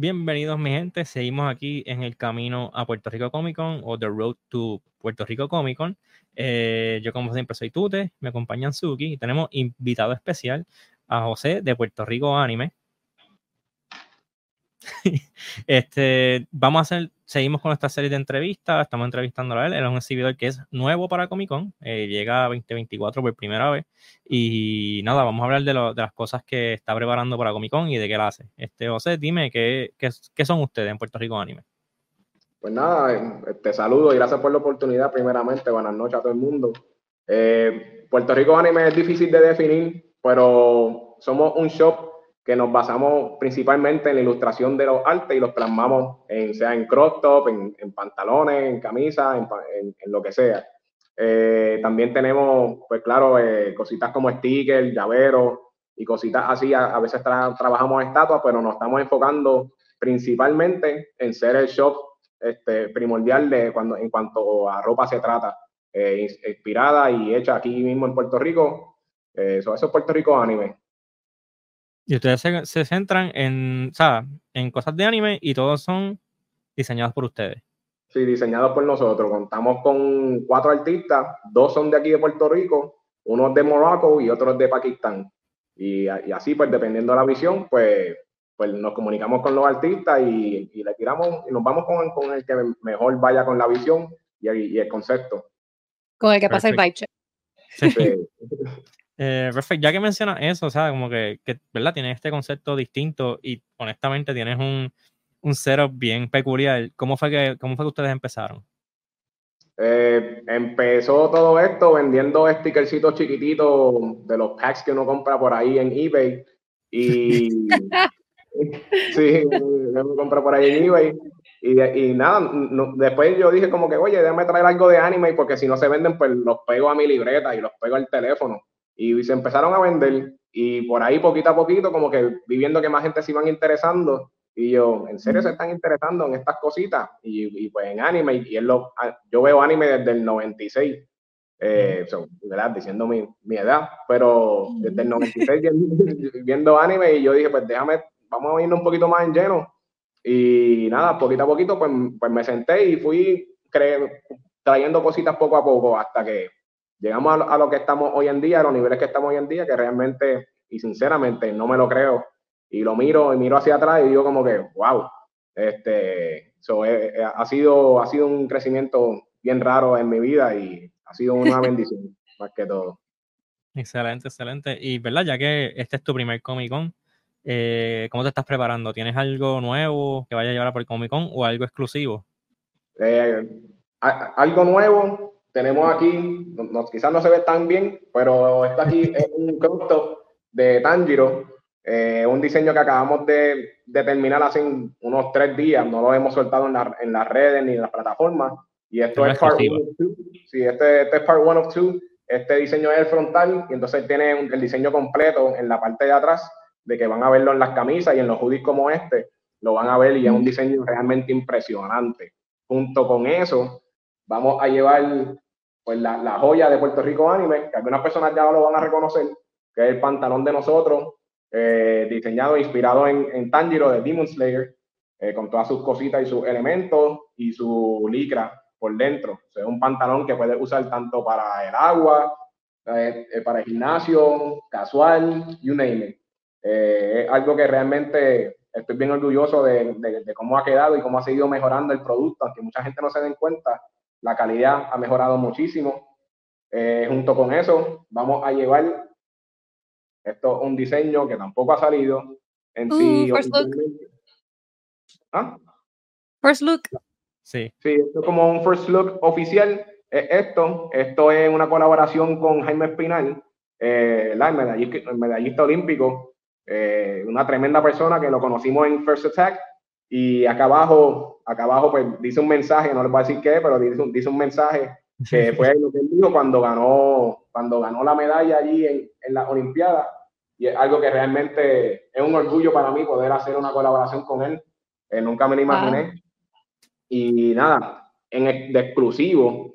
Bienvenidos, mi gente. Seguimos aquí en el camino a Puerto Rico Comic Con o The Road to Puerto Rico Comic Con. Eh, yo, como siempre, soy Tute, me acompañan Suki y tenemos invitado especial a José de Puerto Rico Anime. este, vamos a hacer, seguimos con esta serie de entrevistas, estamos entrevistando a él, él es un exhibidor que es nuevo para Comic Con, eh, llega a 2024 por primera vez y nada, vamos a hablar de, de, las cosas que está preparando para Comic Con y de qué la hace. Este, José, dime, ¿qué, qué, qué son ustedes en Puerto Rico Anime? Pues nada, te saludo y gracias por la oportunidad primeramente, buenas noches a todo el mundo. Eh, Puerto Rico Anime es difícil de definir, pero somos un shop que nos basamos principalmente en la ilustración de los artes y los plasmamos en, sea en crop top, en, pantalones, en camisas, en, lo que sea. Eh, también tenemos, pues claro, eh, cositas como stickers, llaveros y cositas así. A, veces trabajamos estatuas, pero nos estamos enfocando principalmente en ser el shop este, primordial de cuando, en cuanto a ropa se trata, eh, inspirada y hecha aquí mismo en Puerto Rico. eso es Puerto Rico Anime. Y ustedes se, centran en, en cosas de anime y todos son diseñados por ustedes. Sí, diseñados por nosotros. Contamos con cuatro artistas, dos son de aquí de Puerto Rico, uno es de Morocco y otro es de Pakistán. Y, así, pues dependiendo de la visión, pues, pues nos comunicamos con los artistas y, le tiramos y nos vamos con, con, el que mejor vaya con la visión y, el concepto. Con el que pasa el vibe check. Sí. Eh, perfecto, ya que mencionas eso, o sea, como que, ¿verdad? Tienes este concepto distinto y honestamente tienes un, un setup bien peculiar. ¿Cómo fue que, cómo fue que ustedes empezaron? Eh, empezó todo esto vendiendo stickercitos chiquititos de los packs que uno compra por ahí en eBay. Y sí, uno compra por ahí en eBay. Y, y nada, después yo dije como que, oye, déjame traer algo de anime porque si no se venden, pues los pego a mi libreta y los pego al teléfono y se empezaron a vender y por ahí poquito a poquito como que viviendo que más gente se iban interesando y yo, ¿en serio se están interesando en estas cositas? Y, y pues en anime, y, lo, ah, yo veo anime desde el 96, eh, ¿verdad? Diciendo mi, mi, edad, pero desde el 96 viendo anime y yo dije, pues déjame, vamos a irnos un poquito más en lleno. Y nada, poquito a poquito, pues, pues me senté y fui trayendo cositas poco a poco hasta que llegamos a, lo que estamos hoy en día, a los niveles que estamos hoy en día, que realmente y sinceramente no me lo creo. Y lo miro y miro hacia atrás y digo como que, wow, este, so, eh, eh, ha, sido, ha sido un crecimiento bien raro en mi vida y ha sido una bendición, más que todo. Excelente, excelente. Y verdad, ya que este es tu primer Comic Con, eh, ¿cómo te estás preparando? ¿Tienes algo nuevo que vaya a llevar por el Comic Con o algo exclusivo? algo nuevo, tenemos aquí, quizás no se ve tan bien, pero esto aquí es un crop de Tanjiro, eh, un diseño que acabamos de, de, terminar hace unos tres días, no lo hemos soltado en, en las redes ni en las plataformas. Y esto es, part one of two. Sí, este, este, es part one of two. Este diseño es el frontal y entonces tiene el diseño completo en la parte de atrás, de que van a verlo en las camisas y en los hoodies como este, lo van a ver y es un diseño realmente impresionante. Junto con eso, vamos a llevar pues la, la, joya de Puerto Rico Anime, que algunas personas ya lo van a reconocer, que es el pantalón de nosotros, eh, diseñado e inspirado en, en, Tanjiro de Demon Slayer, eh, con todas sus cositas y sus elementos y su licra por dentro. es un pantalón que puedes usar tanto para el agua, eh, para el gimnasio, casual, you name it. es algo que realmente estoy bien orgulloso de, de, de, cómo ha quedado y cómo ha seguido mejorando el producto, aunque mucha gente no se den cuenta la calidad ha mejorado muchísimo. Eh, junto con eso, vamos a llevar esto un diseño que tampoco ha salido en sí. Uh, first look. ¿Ah? First look. Sí. Sí, esto es como un first look oficial. esto, esto es una colaboración con Jaime Espinal, eh, el, medallista, el, medallista, olímpico, eh, una tremenda persona que lo conocimos en First Attack y acá abajo, acá abajo pues dice un mensaje, no les voy a decir qué, pero dice un, dice un mensaje que fue lo que él dijo cuando ganó, cuando ganó la medalla allí en, en las Olimpiadas. Y es algo que realmente es un orgullo para mí poder hacer una colaboración con él. Eh, nunca me lo imaginé. Y nada, en de exclusivo,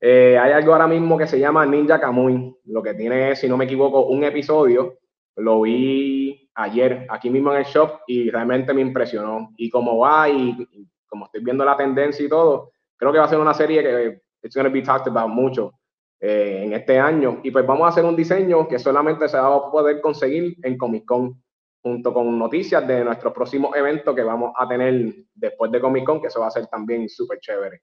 eh, hay algo ahora mismo que se llama Ninja Kamui. Lo que tiene, si no me equivoco, un episodio. Lo vi ayer aquí mismo en el shop y realmente me impresionó. Y como va y, como estoy viendo la tendencia y todo, creo que va a ser una serie que it's going to be talked about mucho eh, en este año. Y pues vamos a hacer un diseño que solamente se va a poder conseguir en Comic Con, junto con noticias de nuestros próximos eventos que vamos a tener después de Comic Con, que eso va a ser también súper chévere.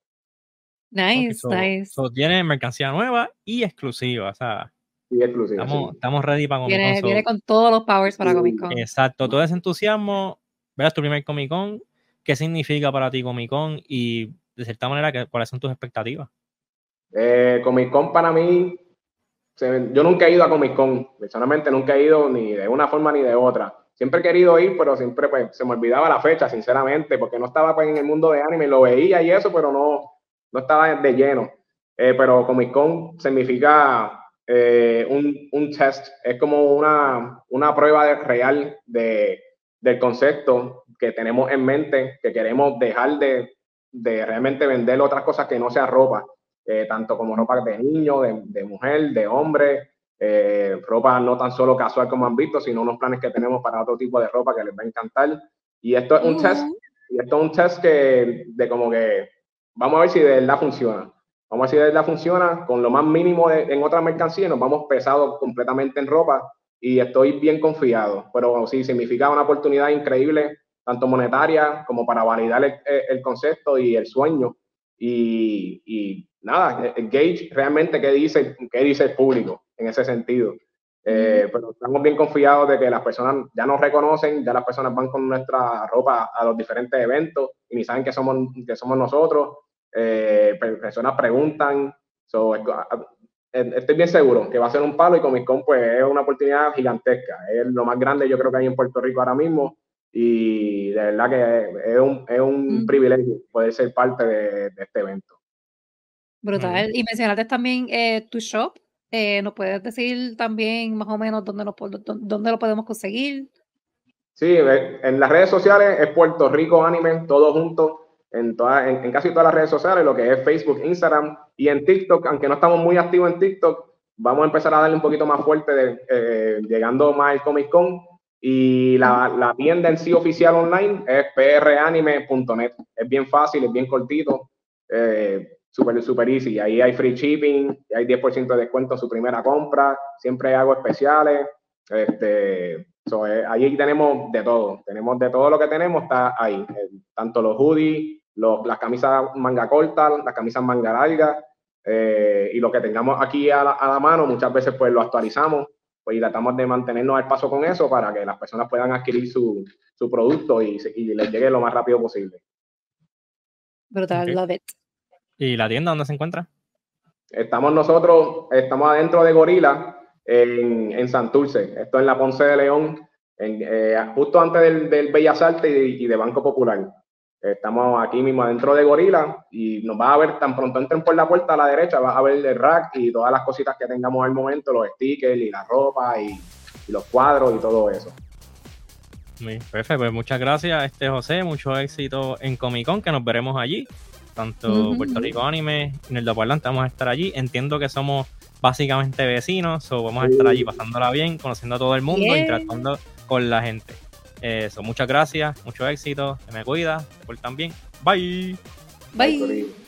Nice, nice. tiene mercancía nueva y exclusiva, o sea. Y exclusiva. Estamos, estamos ready para Comic Con. Viene, viene, con todos los powers para Comic Con. Exacto, todo ese entusiasmo. Veas tu primer Comic Con. ¿Qué significa para ti Comic Con? Y de cierta manera, ¿cuáles son tus expectativas? Eh, Comic Con para mí, yo nunca he ido a Comic Con. Personalmente nunca he ido ni de una forma ni de otra. Siempre he querido ir, pero siempre pues, se me olvidaba la fecha, sinceramente, porque no estaba pues, en el mundo de anime. Lo veía y eso, pero no, no estaba de lleno. Eh, pero Comic Con significa eh, un, un, test, es como una, una prueba real de, del concepto que tenemos en mente, que queremos dejar de, de realmente vender otras cosas que no sea ropa, eh, tanto como ropa de niño, de, de mujer, de hombre, ropa no tan solo casual como han visto, sino unos planes que tenemos para otro tipo de ropa que les va a encantar. Y esto es un test, y esto es un test que, de como que vamos a ver si de verdad funciona. Vamos a ver si de verdad funciona con lo más mínimo en otra mercancía nos vamos pesados completamente en ropa y estoy bien confiado. Pero sí, significa una oportunidad increíble, tanto monetaria como para validar el, concepto y el sueño. Y, nada, engage realmente qué dice, qué dice el público en ese sentido. Eh, pero estamos bien confiados de que las personas ya nos reconocen, ya las personas van con nuestra ropa a los diferentes eventos y ni saben que somos, que somos nosotros. Eh, personas preguntan. estoy bien seguro que va a ser un palo y Comic Con pues es una oportunidad gigantesca. Es lo más grande yo creo que hay en Puerto Rico ahora mismo y de verdad que es un, es un privilegio poder ser parte de, este evento. Brutal. Y mencionaste también eh, tu shop. Eh, ¿Nos puedes decir también más o menos dónde, dónde lo podemos conseguir? Sí, en las redes sociales es Puerto Rico Anime, todo junto en, en, casi todas las redes sociales, lo que es Facebook, Instagram y en TikTok, aunque no estamos muy activos en TikTok, vamos a empezar a darle un poquito más fuerte, de, eh, llegando más al Comic Con. Y la, la, tienda en sí oficial online es pranime.net. Es bien fácil, es bien cortito, eh, súper, super easy. Ahí hay free shipping, hay 10% de descuento en su primera compra, siempre hago especiales. Este, eh, ahí tenemos de todo, tenemos de todo lo que tenemos, está ahí, tanto los hoodies, las camisas manga corta, las camisas manga larga, eh, y lo que tengamos aquí a la, mano, muchas veces pues lo actualizamos pues, y tratamos de mantenernos al paso con eso para que las personas puedan adquirir su, su producto y, y, les llegue lo más rápido posible. Brutal, love it. ¿Y la tienda dónde se encuentra? Estamos nosotros, estamos adentro de Gorila en, en Santurce, esto en la Ponce de León, eh, justo antes del, del Bellas Artes y de Banco Popular. Estamos aquí mismo adentro de Gorila y nos va a ver tan pronto entren por la puerta a la derecha, vas a ver el rack y todas las cositas que tengamos al momento, los stickers y la ropa y, los cuadros y todo eso. perfecto, pues muchas gracias, este José, mucho éxito en Comic Con, que nos veremos allí, tanto Puerto Rico Anime en el Doparlante vamos a estar allí. Entiendo que somos básicamente vecinos, o vamos a estar allí pasándola bien, conociendo a todo el mundo, y tratando con la gente. Eso, muchas gracias, mucho éxito, se me cuida, por también. Bye. Bye.